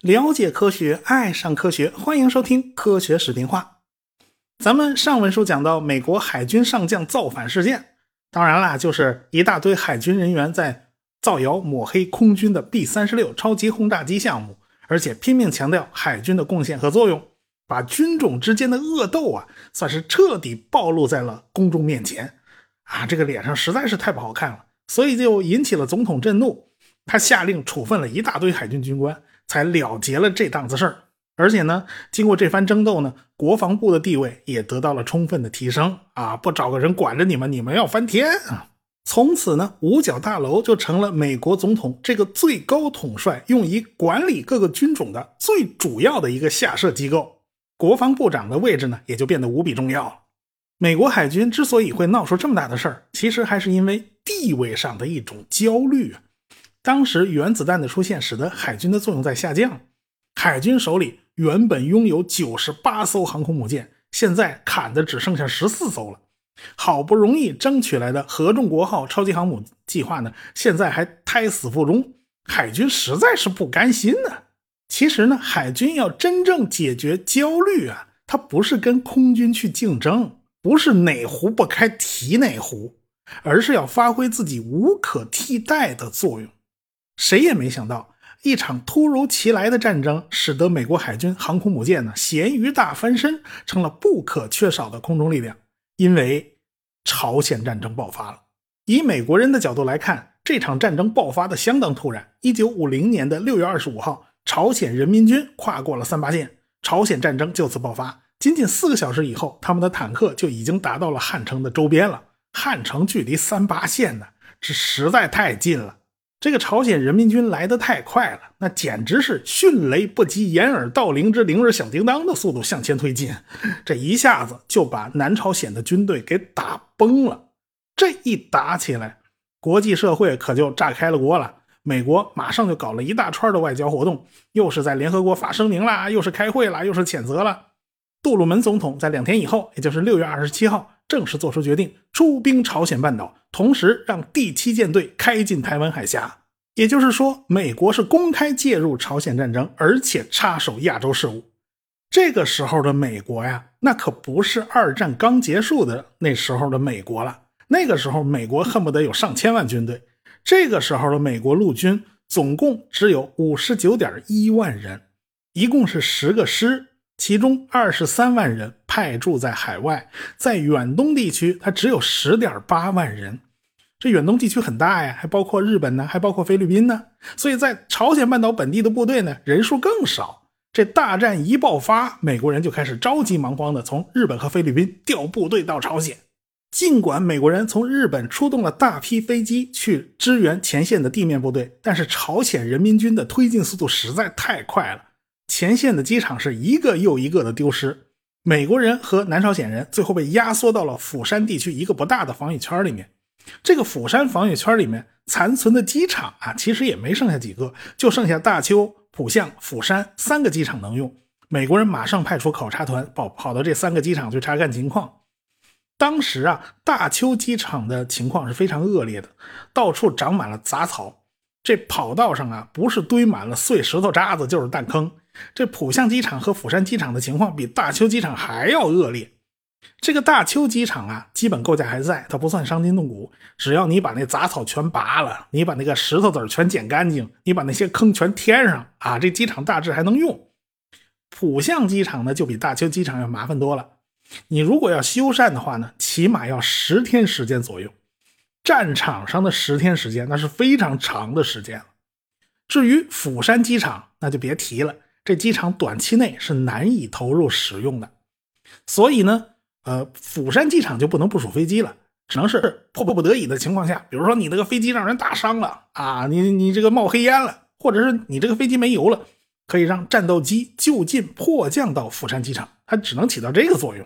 了解科学，爱上科学，欢迎收听《科学视频化》。咱们上文书讲到美国海军上将造反事件，当然啦，就是一大堆海军人员在造谣抹黑空军的 B 三十六超级轰炸机项目，而且拼命强调海军的贡献和作用，把军种之间的恶斗啊，算是彻底暴露在了公众面前。啊，这个脸上实在是太不好看了，所以就引起了总统震怒，他下令处分了一大堆海军军官。才了结了这档子事儿，而且呢，经过这番争斗呢，国防部的地位也得到了充分的提升啊！不找个人管着你们，你们要翻天啊！从此呢，五角大楼就成了美国总统这个最高统帅用以管理各个军种的最主要的一个下设机构，国防部长的位置呢，也就变得无比重要了。美国海军之所以会闹出这么大的事儿，其实还是因为地位上的一种焦虑啊。当时原子弹的出现，使得海军的作用在下降。海军手里原本拥有九十八艘航空母舰，现在砍的只剩下十四艘了。好不容易争取来的合众国号超级航母计划呢，现在还胎死腹中。海军实在是不甘心呢。其实呢，海军要真正解决焦虑啊，它不是跟空军去竞争，不是哪壶不开提哪壶，而是要发挥自己无可替代的作用。谁也没想到，一场突如其来的战争，使得美国海军航空母舰呢咸鱼大翻身，成了不可缺少的空中力量。因为朝鲜战争爆发了。以美国人的角度来看，这场战争爆发的相当突然。一九五零年的六月二十五号，朝鲜人民军跨过了三八线，朝鲜战争就此爆发。仅仅四个小时以后，他们的坦克就已经达到了汉城的周边了。汉城距离三八线呢，这实在太近了。这个朝鲜人民军来得太快了，那简直是迅雷不及掩耳盗铃之铃儿响叮当的速度向前推进，这一下子就把南朝鲜的军队给打崩了。这一打起来，国际社会可就炸开了锅了。美国马上就搞了一大串的外交活动，又是在联合国发声明啦，又是开会啦，又是谴责了。杜鲁门总统在两天以后，也就是六月二十七号，正式做出决定，出兵朝鲜半岛。同时，让第七舰队开进台湾海峡，也就是说，美国是公开介入朝鲜战争，而且插手亚洲事务。这个时候的美国呀，那可不是二战刚结束的那时候的美国了。那个时候，美国恨不得有上千万军队。这个时候的美国陆军总共只有五十九点一万人，一共是十个师。其中二十三万人派驻在海外，在远东地区，它只有十点八万人。这远东地区很大呀，还包括日本呢，还包括菲律宾呢。所以在朝鲜半岛本地的部队呢，人数更少。这大战一爆发，美国人就开始着急忙慌的从日本和菲律宾调部队到朝鲜。尽管美国人从日本出动了大批飞机去支援前线的地面部队，但是朝鲜人民军的推进速度实在太快了。前线的机场是一个又一个的丢失，美国人和南朝鲜人最后被压缩到了釜山地区一个不大的防御圈里面。这个釜山防御圈里面残存的机场啊，其实也没剩下几个，就剩下大邱、浦项、釜山三个机场能用。美国人马上派出考察团跑跑到这三个机场去查看情况。当时啊，大邱机场的情况是非常恶劣的，到处长满了杂草，这跑道上啊，不是堆满了碎石头渣子，就是弹坑。这浦项机场和釜山机场的情况比大邱机场还要恶劣。这个大邱机场啊，基本构架还在，它不算伤筋动骨。只要你把那杂草全拔了，你把那个石头子全捡干净，你把那些坑全填上啊，这机场大致还能用。浦项机场呢，就比大邱机场要麻烦多了。你如果要修缮的话呢，起码要十天时间左右。战场上的十天时间，那是非常长的时间了。至于釜山机场，那就别提了。这机场短期内是难以投入使用的，所以呢，呃，釜山机场就不能部署飞机了，只能是迫不得已的情况下，比如说你那个飞机让人打伤了啊，你你这个冒黑烟了，或者是你这个飞机没油了，可以让战斗机就近迫降到釜山机场，它只能起到这个作用。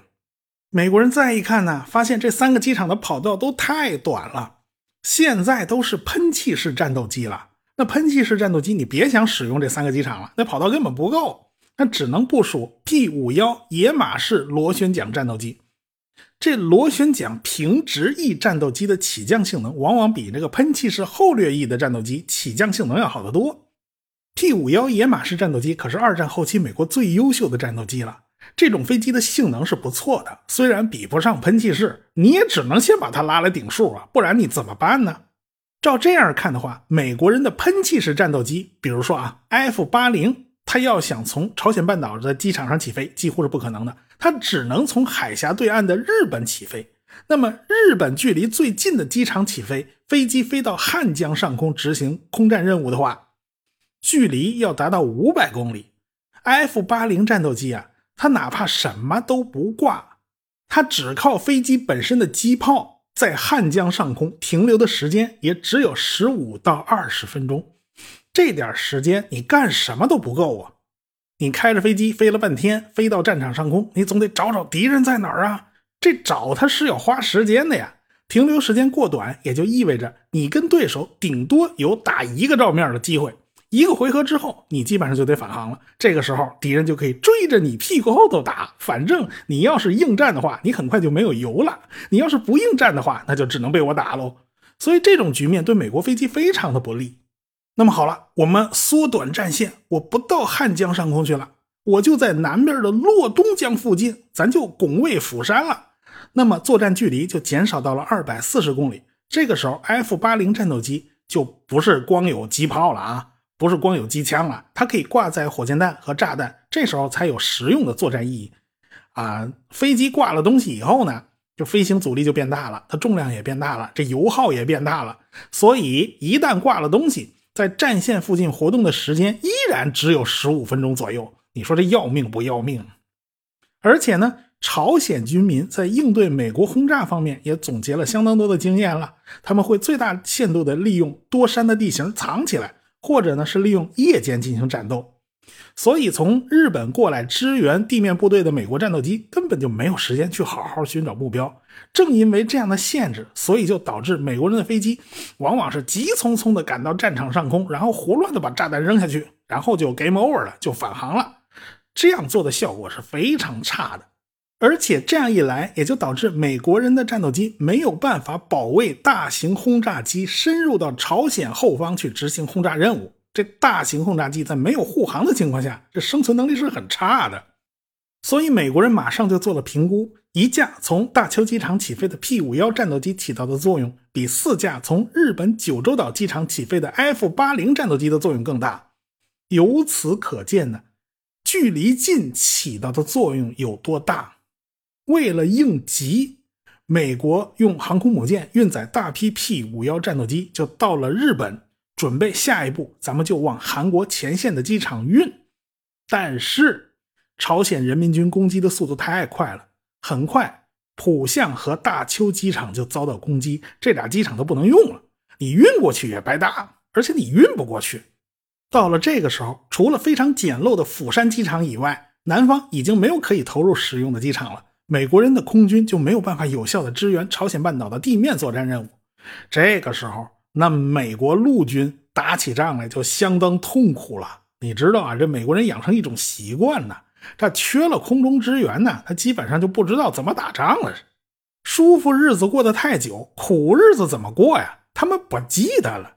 美国人再一看呢，发现这三个机场的跑道都太短了，现在都是喷气式战斗机了。那喷气式战斗机，你别想使用这三个机场了，那跑道根本不够，那只能部署 P 五幺野马式螺旋桨战斗机。这螺旋桨平直翼战斗机的起降性能，往往比这个喷气式后掠翼的战斗机起降性能要好得多。P-51 野马式战斗机可是二战后期美国最优秀的战斗机了。这种飞机的性能是不错的，虽然比不上喷气式，你也只能先把它拉来顶数啊，不然你怎么办呢？照这样看的话，美国人的喷气式战斗机，比如说啊，F-80，它要想从朝鲜半岛的机场上起飞，几乎是不可能的，它只能从海峡对岸的日本起飞。那么，日本距离最近的机场起飞，飞机飞到汉江上空执行空战任务的话，距离要达到五百公里。F-80 战斗机啊。它哪怕什么都不挂，它只靠飞机本身的机炮在汉江上空停留的时间也只有十五到二十分钟。这点时间你干什么都不够啊！你开着飞机飞了半天，飞到战场上空，你总得找找敌人在哪儿啊！这找他是要花时间的呀。停留时间过短，也就意味着你跟对手顶多有打一个照面的机会。一个回合之后，你基本上就得返航了。这个时候，敌人就可以追着你屁股后头打。反正你要是应战的话，你很快就没有油了；你要是不应战的话，那就只能被我打喽。所以这种局面对美国飞机非常的不利。那么好了，我们缩短战线，我不到汉江上空去了，我就在南边的洛东江附近，咱就拱卫釜山了。那么作战距离就减少到了二百四十公里。这个时候，F 八零战斗机就不是光有机炮了啊。不是光有机枪了，它可以挂载火箭弹和炸弹，这时候才有实用的作战意义。啊，飞机挂了东西以后呢，就飞行阻力就变大了，它重量也变大了，这油耗也变大了。所以一旦挂了东西，在战线附近活动的时间依然只有十五分钟左右。你说这要命不要命？而且呢，朝鲜军民在应对美国轰炸方面也总结了相当多的经验了，他们会最大限度的利用多山的地形藏起来。或者呢是利用夜间进行战斗，所以从日本过来支援地面部队的美国战斗机根本就没有时间去好好寻找目标。正因为这样的限制，所以就导致美国人的飞机往往是急匆匆的赶到战场上空，然后胡乱的把炸弹扔下去，然后就 game over 了，就返航了。这样做的效果是非常差的。而且这样一来，也就导致美国人的战斗机没有办法保卫大型轰炸机深入到朝鲜后方去执行轰炸任务。这大型轰炸机在没有护航的情况下，这生存能力是很差的。所以美国人马上就做了评估：一架从大邱机场起飞的 P-51 战斗机起到的作用，比四架从日本九州岛机场起飞的 F-80 战斗机的作用更大。由此可见呢，距离近起到的作用有多大。为了应急，美国用航空母舰运载大批 P-51 战斗机，就到了日本，准备下一步，咱们就往韩国前线的机场运。但是，朝鲜人民军攻击的速度太快了，很快浦项和大邱机场就遭到攻击，这俩机场都不能用了。你运过去也白搭，而且你运不过去。到了这个时候，除了非常简陋的釜山机场以外，南方已经没有可以投入使用的机场了。美国人的空军就没有办法有效的支援朝鲜半岛的地面作战任务。这个时候，那美国陆军打起仗来就相当痛苦了。你知道啊，这美国人养成一种习惯呢，他缺了空中支援呢，他基本上就不知道怎么打仗了。舒服日子过得太久，苦日子怎么过呀？他们不记得了。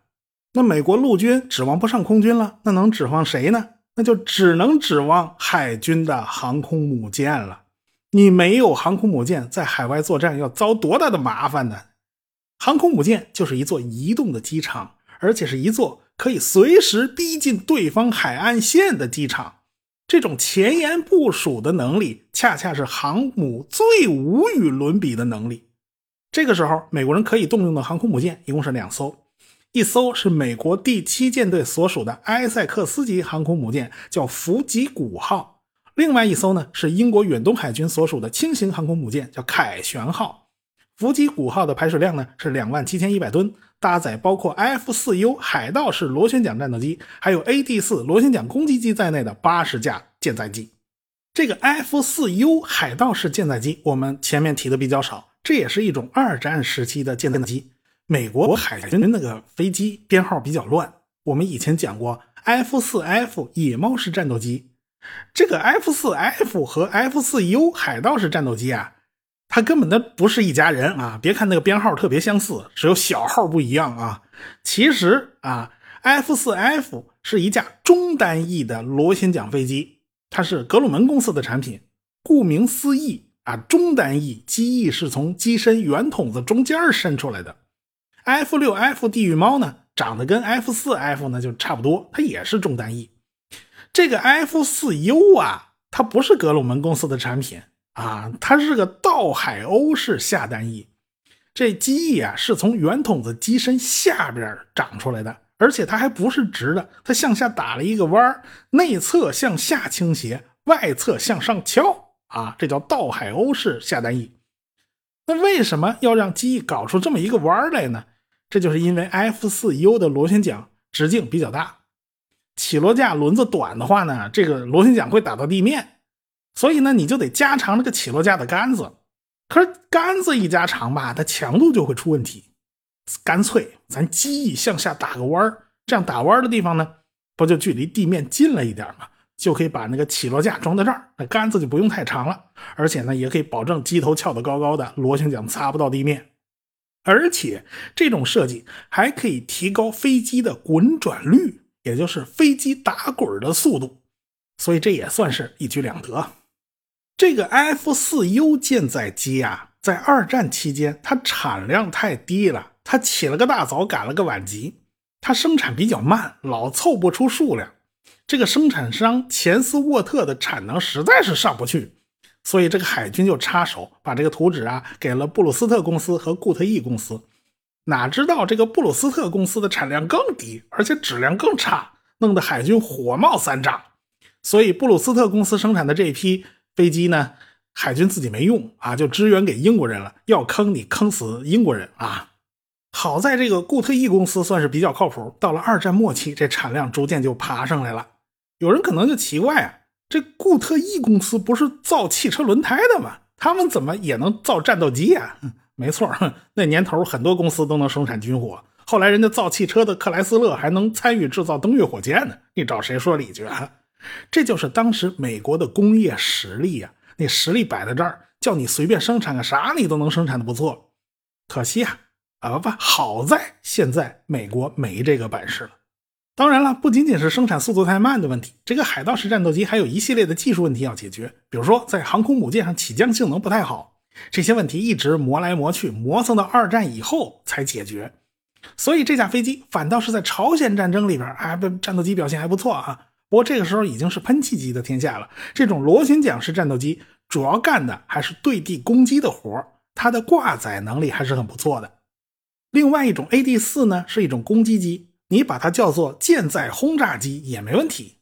那美国陆军指望不上空军了，那能指望谁呢？那就只能指望海军的航空母舰了。你没有航空母舰在海外作战，要遭多大的麻烦呢？航空母舰就是一座移动的机场，而且是一座可以随时逼近对方海岸线的机场。这种前沿部署的能力，恰恰是航母最无与伦比的能力。这个时候，美国人可以动用的航空母舰一共是两艘，一艘是美国第七舰队所属的埃塞克斯级航空母舰，叫弗吉古号。另外一艘呢是英国远东海军所属的轻型航空母舰，叫凯旋号。伏击五号的排水量呢是两万七千一百吨，搭载包括 F 四 U 海盗式螺旋桨战斗机，还有 AD 四螺旋桨攻击机在内的八十架舰载机。这个 F 四 U 海盗式舰载机，我们前面提的比较少，这也是一种二战时期的舰载机。美国海军那个飞机编号比较乱，我们以前讲过 F 四 F 野猫式战斗机。这个 F 四 F 和 F 四 U 海盗式战斗机啊，它根本的不是一家人啊！别看那个编号特别相似，只有小号不一样啊。其实啊，F4F 是一架中单翼的螺旋桨飞机，它是格鲁门公司的产品。顾名思义啊，中单翼机翼是从机身圆筒子中间伸出来的。F6F 地狱猫呢，长得跟 F4F 呢就差不多，它也是中单翼。这个 F4U 啊，它不是格鲁门公司的产品啊，它是个倒海鸥式下单翼。这机翼啊是从圆筒子机身下边长出来的，而且它还不是直的，它向下打了一个弯内侧向下倾斜，外侧向上翘啊，这叫倒海鸥式下单翼。那为什么要让机翼搞出这么一个弯来呢？这就是因为 F4U 的螺旋桨直径比较大。起落架轮子短的话呢，这个螺旋桨会打到地面，所以呢，你就得加长这个起落架的杆子。可是杆子一加长吧，它强度就会出问题。干脆咱机翼向下打个弯儿这样打弯的地方呢，不就距离地面近了一点吗？就可以把那个起落架装在这儿，那杆子就不用太长了。而且呢，也可以保证机头翘得高高的，螺旋桨擦不到地面。而且这种设计还可以提高飞机的滚转率。也就是飞机打滚的速度，所以这也算是一举两得。这个 F 四 U 舰载机啊，在二战期间它产量太低了，它起了个大早，赶了个晚集，它生产比较慢，老凑不出数量。这个生产商钱斯沃特的产能实在是上不去，所以这个海军就插手，把这个图纸啊给了布鲁斯特公司和固特异公司。哪知道这个布鲁斯特公司的产量更低，而且质量更差，弄得海军火冒三丈。所以布鲁斯特公司生产的这批飞机呢，海军自己没用啊，就支援给英国人了。要坑你坑死英国人啊！好在这个固特异公司算是比较靠谱。到了二战末期，这产量逐渐就爬上来了。有人可能就奇怪啊，这固特异公司不是造汽车轮胎的吗？他们怎么也能造战斗机啊？没错，那年头很多公司都能生产军火。后来人家造汽车的克莱斯勒还能参与制造登月火箭呢，你找谁说理去啊？这就是当时美国的工业实力呀，那实力摆在这儿，叫你随便生产个啥，你都能生产的不错。可惜啊，啊不，好在现在美国没这个本事了。当然了，不仅仅是生产速度太慢的问题，这个海盗式战斗机还有一系列的技术问题要解决，比如说在航空母舰上起降性能不太好。这些问题一直磨来磨去，磨蹭到二战以后才解决。所以这架飞机反倒是在朝鲜战争里边，哎，战斗机表现还不错啊。不过这个时候已经是喷气机的天下了，这种螺旋桨式战斗机主要干的还是对地攻击的活它的挂载能力还是很不错的。另外一种 AD 四呢，是一种攻击机，你把它叫做舰载轰炸机也没问题。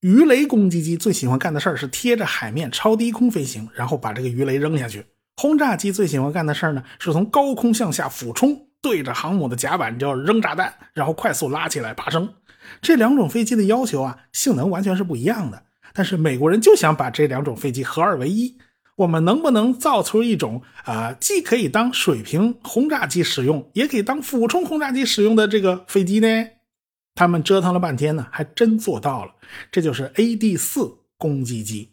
鱼雷攻击机最喜欢干的事儿是贴着海面超低空飞行，然后把这个鱼雷扔下去。轰炸机最喜欢干的事儿呢，是从高空向下俯冲，对着航母的甲板就要扔炸弹，然后快速拉起来爬升。这两种飞机的要求啊，性能完全是不一样的。但是美国人就想把这两种飞机合二为一。我们能不能造出一种啊，既可以当水平轰炸机使用，也可以当俯冲轰炸机使用的这个飞机呢？他们折腾了半天呢，还真做到了。这就是 AD 四攻击机，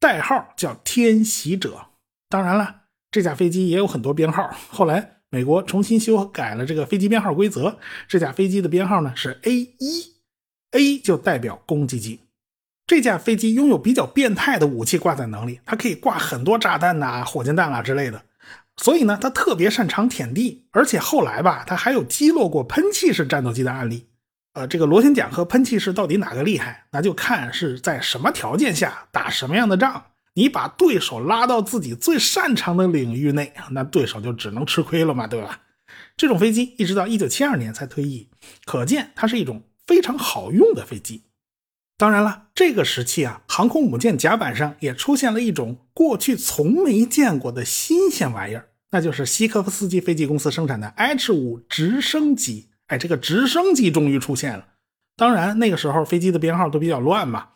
代号叫天袭者。当然了。这架飞机也有很多编号，后来美国重新修改了这个飞机编号规则。这架飞机的编号呢是 A 一，A 就代表攻击机。这架飞机拥有比较变态的武器挂载能力，它可以挂很多炸弹呐、火箭弹啊之类的。所以呢，它特别擅长舔地，而且后来吧，它还有击落过喷气式战斗机的案例。呃，这个螺旋桨和喷气式到底哪个厉害，那就看是在什么条件下打什么样的仗。你把对手拉到自己最擅长的领域内，那对手就只能吃亏了嘛，对吧？这种飞机一直到一九七二年才退役，可见它是一种非常好用的飞机。当然了，这个时期啊，航空母舰甲板上也出现了一种过去从没见过的新鲜玩意儿，那就是西科夫斯基飞机公司生产的 H 五直升机。哎，这个直升机终于出现了。当然，那个时候飞机的编号都比较乱嘛。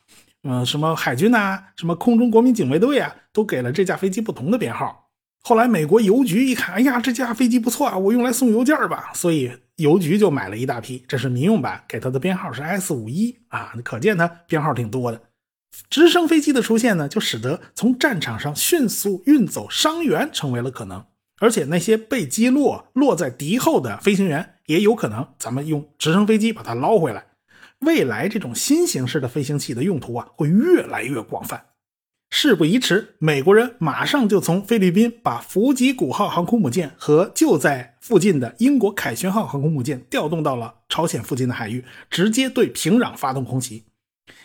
嗯，什么海军呐，什么空中国民警卫队啊，都给了这架飞机不同的编号。后来美国邮局一看，哎呀，这架飞机不错啊，我用来送邮件吧。所以邮局就买了一大批。这是民用版，给它的编号是 S 五一啊，可见它编号挺多的。直升飞机的出现呢，就使得从战场上迅速运走伤员成为了可能，而且那些被击落落在敌后的飞行员也有可能，咱们用直升飞机把它捞回来。未来这种新形式的飞行器的用途啊，会越来越广泛。事不宜迟，美国人马上就从菲律宾把福吉古号航空母舰和就在附近的英国凯旋号航空母舰调动到了朝鲜附近的海域，直接对平壤发动空袭。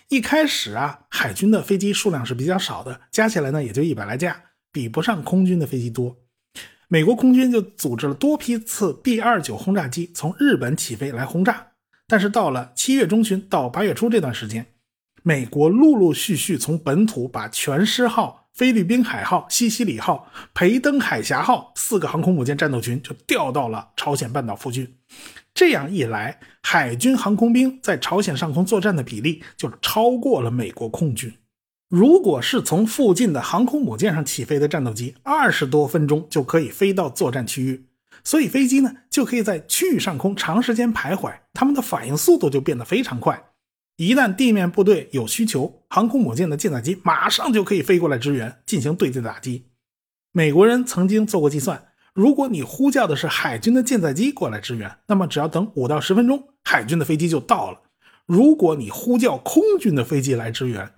一开始啊，海军的飞机数量是比较少的，加起来呢也就一百来架，比不上空军的飞机多。美国空军就组织了多批次 B-29 轰炸机从日本起飞来轰炸。但是到了七月中旬到八月初这段时间，美国陆陆续续从本土把全狮号、菲律宾海号、西西里号、培登海峡号四个航空母舰战斗群就调到了朝鲜半岛附近。这样一来，海军航空兵在朝鲜上空作战的比例就超过了美国空军。如果是从附近的航空母舰上起飞的战斗机，二十多分钟就可以飞到作战区域，所以飞机呢就可以在区域上空长时间徘徊，他们的反应速度就变得非常快。一旦地面部队有需求，航空母舰的舰载机马上就可以飞过来支援，进行对舰打击。美国人曾经做过计算。如果你呼叫的是海军的舰载机过来支援，那么只要等五到十分钟，海军的飞机就到了。如果你呼叫空军的飞机来支援，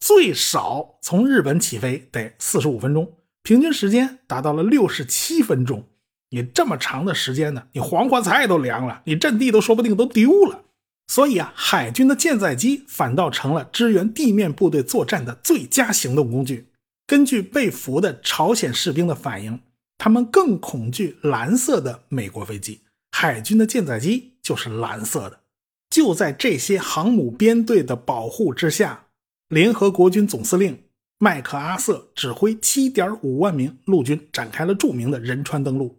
最少从日本起飞得四十五分钟，平均时间达到了六十七分钟。你这么长的时间呢，你黄花菜都凉了，你阵地都说不定都丢了。所以啊，海军的舰载机反倒成了支援地面部队作战的最佳行动工具。根据被俘的朝鲜士兵的反应。他们更恐惧蓝色的美国飞机，海军的舰载机就是蓝色的。就在这些航母编队的保护之下，联合国军总司令麦克阿瑟指挥7.5万名陆军展开了著名的仁川登陆，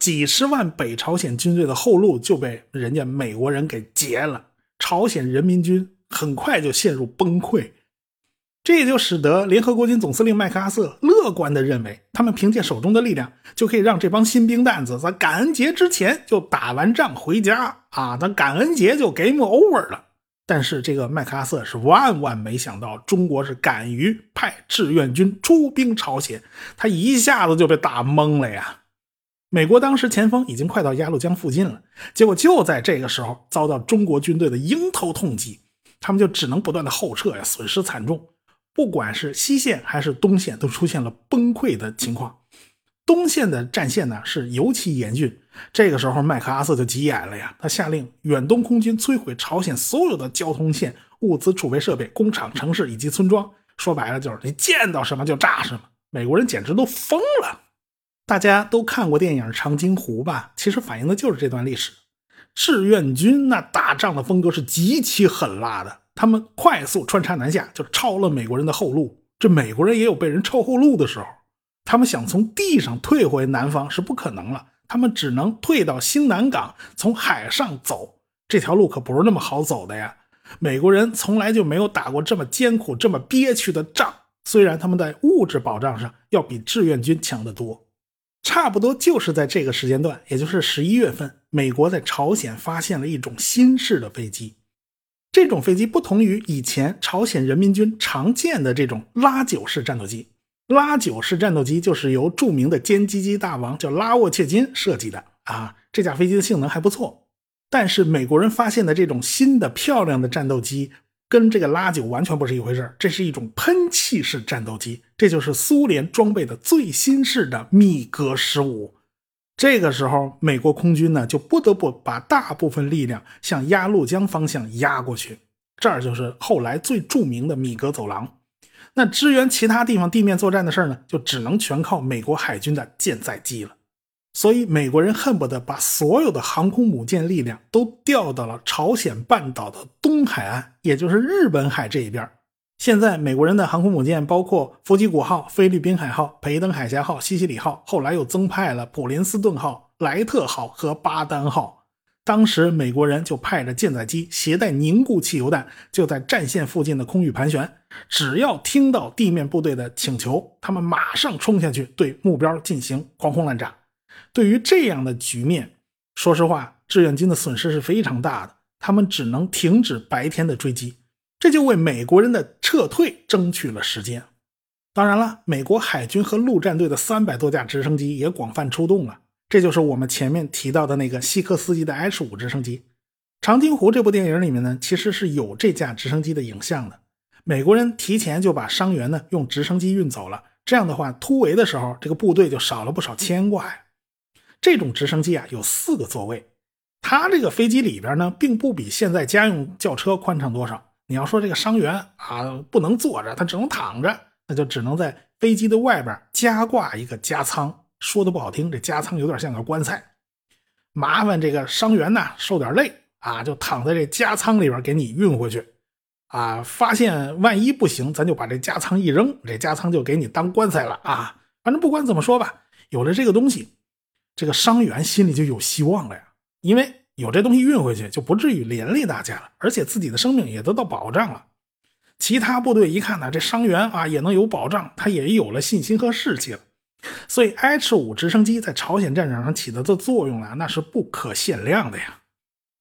几十万北朝鲜军队的后路就被人家美国人给截了，朝鲜人民军很快就陷入崩溃。这也就使得联合国军总司令麦克阿瑟乐观地认为，他们凭借手中的力量就可以让这帮新兵蛋子在感恩节之前就打完仗回家啊，咱感恩节就 game over 了。但是这个麦克阿瑟是万万没想到，中国是敢于派志愿军出兵朝鲜，他一下子就被打懵了呀。美国当时前锋已经快到鸭绿江附近了，结果就在这个时候遭到中国军队的迎头痛击，他们就只能不断的后撤呀，损失惨重。不管是西线还是东线，都出现了崩溃的情况。东线的战线呢是尤其严峻。这个时候，麦克阿瑟就急眼了呀，他下令远东空军摧毁朝鲜所有的交通线、物资储备设备、工厂、城市以及村庄。说白了，就是你见到什么就炸什么。美国人简直都疯了。大家都看过电影《长津湖》吧？其实反映的就是这段历史。志愿军那打仗的风格是极其狠辣的。他们快速穿插南下，就抄了美国人的后路。这美国人也有被人抄后路的时候，他们想从地上退回南方是不可能了，他们只能退到新南港，从海上走。这条路可不是那么好走的呀。美国人从来就没有打过这么艰苦、这么憋屈的仗。虽然他们在物质保障上要比志愿军强得多，差不多就是在这个时间段，也就是十一月份，美国在朝鲜发现了一种新式的飞机。这种飞机不同于以前朝鲜人民军常见的这种拉九式战斗机。拉九式战斗机就是由著名的歼击机大王叫拉沃切金设计的啊。这架飞机的性能还不错，但是美国人发现的这种新的漂亮的战斗机跟这个拉九完全不是一回事这是一种喷气式战斗机，这就是苏联装备的最新式的米格十五。这个时候，美国空军呢就不得不把大部分力量向鸭绿江方向压过去，这儿就是后来最著名的米格走廊。那支援其他地方地面作战的事儿呢，就只能全靠美国海军的舰载机了。所以，美国人恨不得把所有的航空母舰力量都调到了朝鲜半岛的东海岸，也就是日本海这一边。现在美国人的航空母舰包括弗吉古号、菲律宾海号、培登海峡号、西西里号，后来又增派了普林斯顿号、莱特号和巴丹号。当时美国人就派着舰载机携带凝固汽油弹，就在战线附近的空域盘旋。只要听到地面部队的请求，他们马上冲下去对目标进行狂轰滥炸。对于这样的局面，说实话，志愿军的损失是非常大的，他们只能停止白天的追击。这就为美国人的撤退争取了时间。当然了，美国海军和陆战队的三百多架直升机也广泛出动了。这就是我们前面提到的那个西科斯级的 H 五直升机。《长津湖》这部电影里面呢，其实是有这架直升机的影像的。美国人提前就把伤员呢用直升机运走了，这样的话，突围的时候这个部队就少了不少牵挂呀。这种直升机啊有四个座位，它这个飞机里边呢并不比现在家用轿车宽敞多少。你要说这个伤员啊不能坐着，他只能躺着，那就只能在飞机的外边加挂一个加舱。说的不好听，这加舱有点像个棺材，麻烦这个伤员呢受点累啊，就躺在这加舱里边给你运回去啊。发现万一不行，咱就把这加仓一扔，这加仓就给你当棺材了啊。反正不管怎么说吧，有了这个东西，这个伤员心里就有希望了呀，因为有这东西运回去，就不至于连累大家了，而且自己的生命也得到保障了。其他部队一看呢，这伤员啊也能有保障，他也有了信心和士气了。所以，H 五直升机在朝鲜战场上起的作用啊，那是不可限量的呀。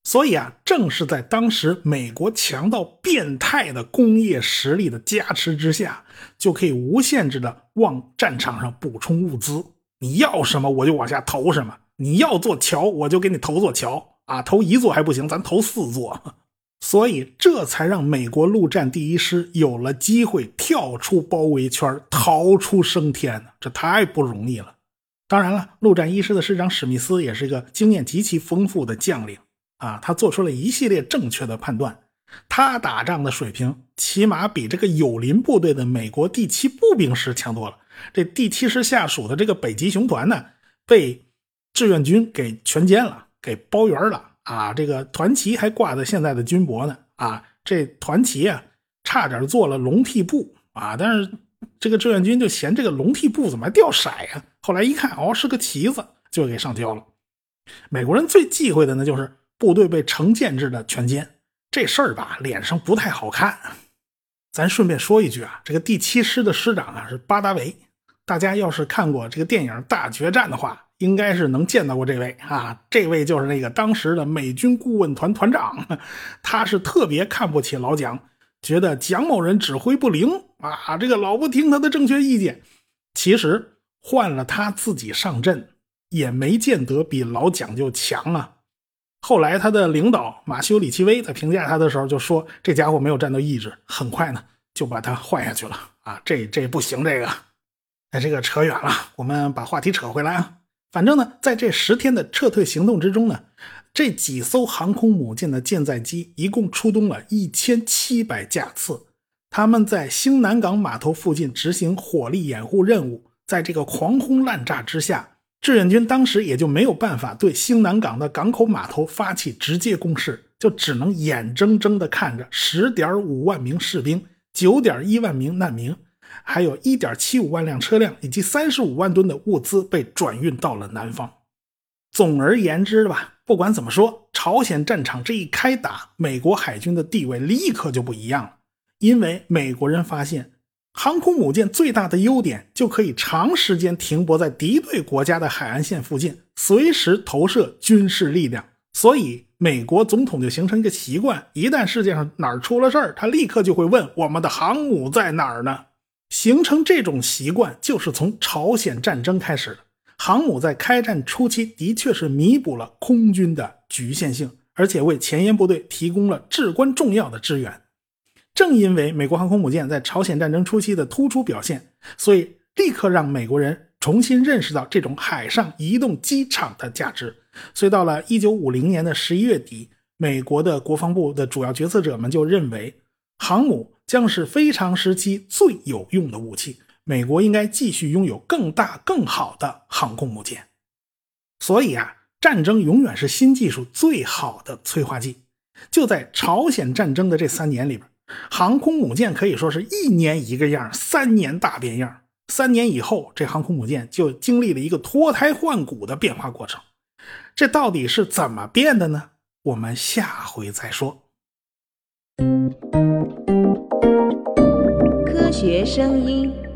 所以啊，正是在当时美国强到变态的工业实力的加持之下，就可以无限制的往战场上补充物资。你要什么，我就往下投什么。你要座桥，我就给你投座桥啊，投一座还不行，咱投四座。所以，这才让美国陆战第一师有了机会跳出包围圈，逃出升天呢。这太不容易了。当然了，陆战一师的师长史密斯也是一个经验极其丰富的将领啊，他做出了一系列正确的判断。他打仗的水平，起码比这个友邻部队的美国第七步兵师强多了。这第七师下属的这个北极熊团呢，被志愿军给全歼了，给包圆了。啊，这个团旗还挂在现在的军博呢。啊，这团旗啊，差点做了龙替布啊。但是这个志愿军就嫌这个龙替布怎么还掉色呀？后来一看，哦，是个旗子，就给上交了。美国人最忌讳的呢，就是部队被成建制的全歼这事儿吧，脸上不太好看。咱顺便说一句啊，这个第七师的师长啊是巴达维。大家要是看过这个电影《大决战》的话。应该是能见到过这位啊，这位就是那个当时的美军顾问团团长，他是特别看不起老蒋，觉得蒋某人指挥不灵啊，这个老不听他的正确意见。其实换了他自己上阵，也没见得比老蒋就强啊。后来他的领导马修里奇威在评价他的时候就说，这家伙没有战斗意志，很快呢就把他换下去了啊，这这不行，这个，哎，这个扯远了，我们把话题扯回来啊。反正呢，在这十天的撤退行动之中呢，这几艘航空母舰的舰载机一共出动了一千七百架次。他们在兴南港码头附近执行火力掩护任务。在这个狂轰滥炸之下，志愿军当时也就没有办法对兴南港的港口码头发起直接攻势，就只能眼睁睁地看着十点五万名士兵、九点一万名难民。还有1.75万辆车辆以及35万吨的物资被转运到了南方。总而言之吧，不管怎么说，朝鲜战场这一开打，美国海军的地位立刻就不一样了。因为美国人发现，航空母舰最大的优点就可以长时间停泊在敌对国家的海岸线附近，随时投射军事力量。所以，美国总统就形成一个习惯：一旦世界上哪儿出了事儿，他立刻就会问我们的航母在哪儿呢？形成这种习惯，就是从朝鲜战争开始的。航母在开战初期的确是弥补了空军的局限性，而且为前沿部队提供了至关重要的支援。正因为美国航空母舰在朝鲜战争初期的突出表现，所以立刻让美国人重新认识到这种海上移动机场的价值。所以到了一九五零年的十一月底，美国的国防部的主要决策者们就认为，航母。将是非常时期最有用的武器。美国应该继续拥有更大、更好的航空母舰。所以啊，战争永远是新技术最好的催化剂。就在朝鲜战争的这三年里边，航空母舰可以说是一年一个样，三年大变样。三年以后，这航空母舰就经历了一个脱胎换骨的变化过程。这到底是怎么变的呢？我们下回再说。学声音。